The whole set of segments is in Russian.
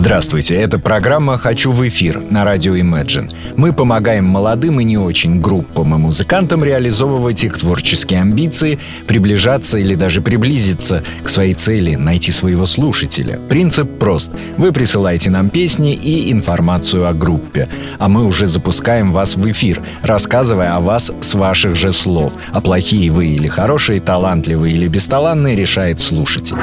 Здравствуйте, это программа «Хочу в эфир» на радио Imagine. Мы помогаем молодым и не очень группам и музыкантам реализовывать их творческие амбиции, приближаться или даже приблизиться к своей цели, найти своего слушателя. Принцип прост. Вы присылаете нам песни и информацию о группе, а мы уже запускаем вас в эфир, рассказывая о вас с ваших же слов. А плохие вы или хорошие, талантливые или бесталанные решает слушатель.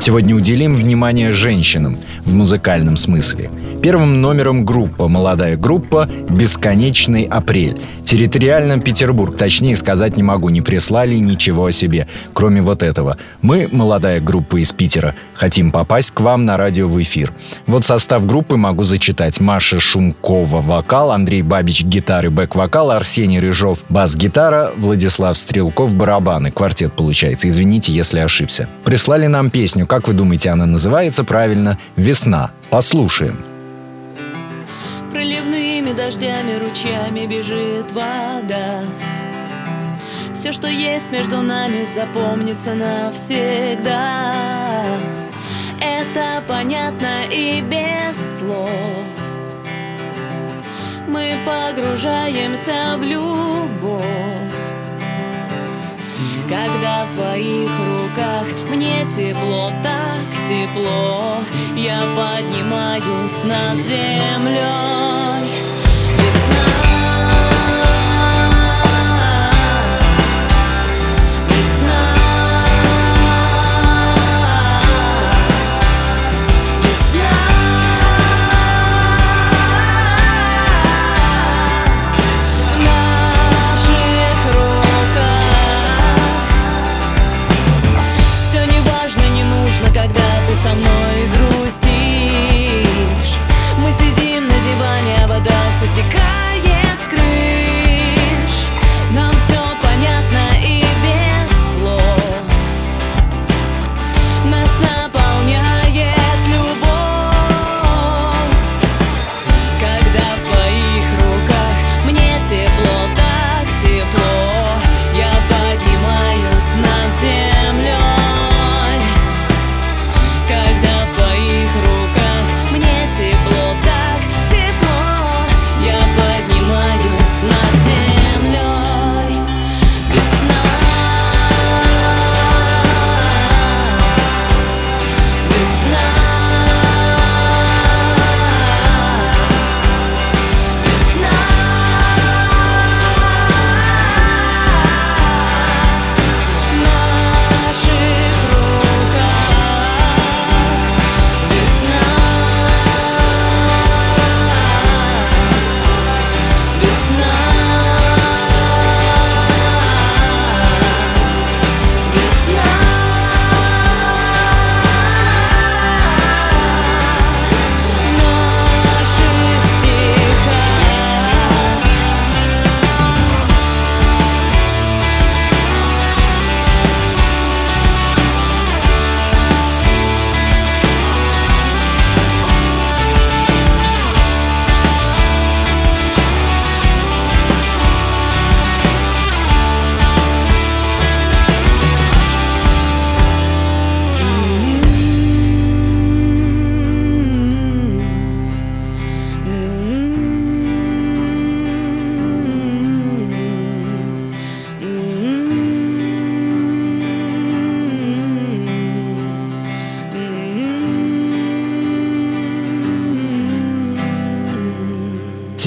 Сегодня уделим внимание женщинам в музыкальном смысле. Первым номером группа, молодая группа «Бесконечный апрель». Территориально Петербург, точнее сказать не могу, не прислали ничего о себе, кроме вот этого. Мы, молодая группа из Питера, хотим попасть к вам на радио в эфир. Вот состав группы могу зачитать. Маша Шумкова – вокал, Андрей Бабич – гитары, бэк-вокал, Арсений Рыжов – бас-гитара, Владислав Стрелков – барабаны. Квартет получается, извините, если ошибся. Прислали нам песню как вы думаете, она называется правильно? «Весна». Послушаем. Проливными дождями, ручьями бежит вода. Все, что есть между нами, запомнится навсегда. Это понятно и без слов. Мы погружаемся в любовь когда в твоих руках мне тепло, так тепло. Я поднимаюсь над землей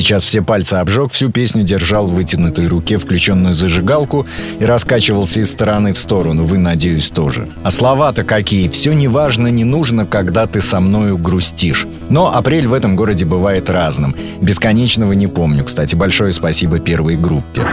Сейчас все пальцы обжег, всю песню держал в вытянутой руке включенную зажигалку и раскачивался из стороны в сторону. Вы, надеюсь, тоже. А слова-то какие? Все неважно, не нужно, когда ты со мною грустишь. Но апрель в этом городе бывает разным. Бесконечного не помню, кстати. Большое спасибо первой группе.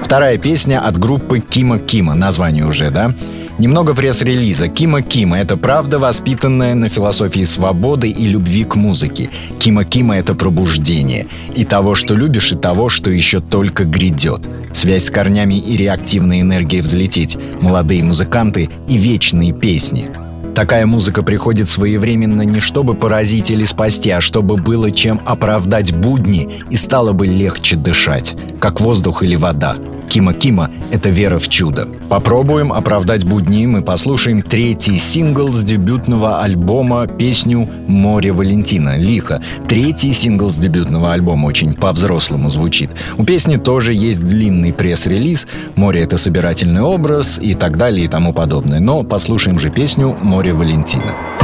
Вторая песня от группы Кима Кима. Название уже, да? Немного пресс-релиза. Кима Кима — это правда, воспитанная на философии свободы и любви к музыке. Кима Кима — это пробуждение. И того, что любишь, и того, что еще только грядет. Связь с корнями и реактивная энергия взлететь. Молодые музыканты и вечные песни. Такая музыка приходит своевременно не чтобы поразить или спасти, а чтобы было чем оправдать будни и стало бы легче дышать, как воздух или вода. Кима Кима — это вера в чудо. Попробуем оправдать будни, мы послушаем третий сингл с дебютного альбома, песню «Море Валентина» Лихо. Третий сингл с дебютного альбома очень по-взрослому звучит. У песни тоже есть длинный пресс-релиз «Море — это собирательный образ» и так далее и тому подобное. Но послушаем же песню «Море Валентина».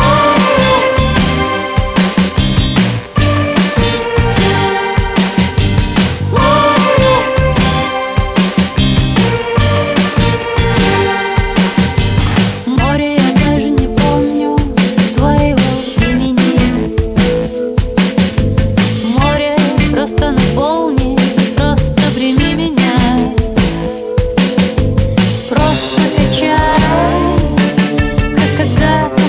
Вот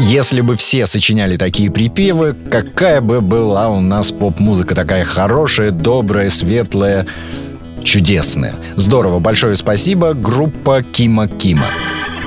если бы все сочиняли такие припевы, какая бы была у нас поп-музыка такая хорошая, добрая, светлая, чудесная. Здорово, большое спасибо, группа Кима Кима.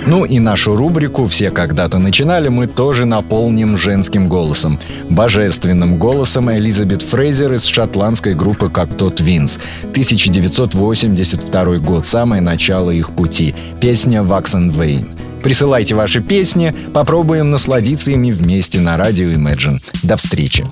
Ну и нашу рубрику «Все когда-то начинали» мы тоже наполним женским голосом. Божественным голосом Элизабет Фрейзер из шотландской группы «Как тот Винс». 1982 год, самое начало их пути. Песня «Wax and Vein». Присылайте ваши песни, попробуем насладиться ими вместе на радио Imagine. До встречи!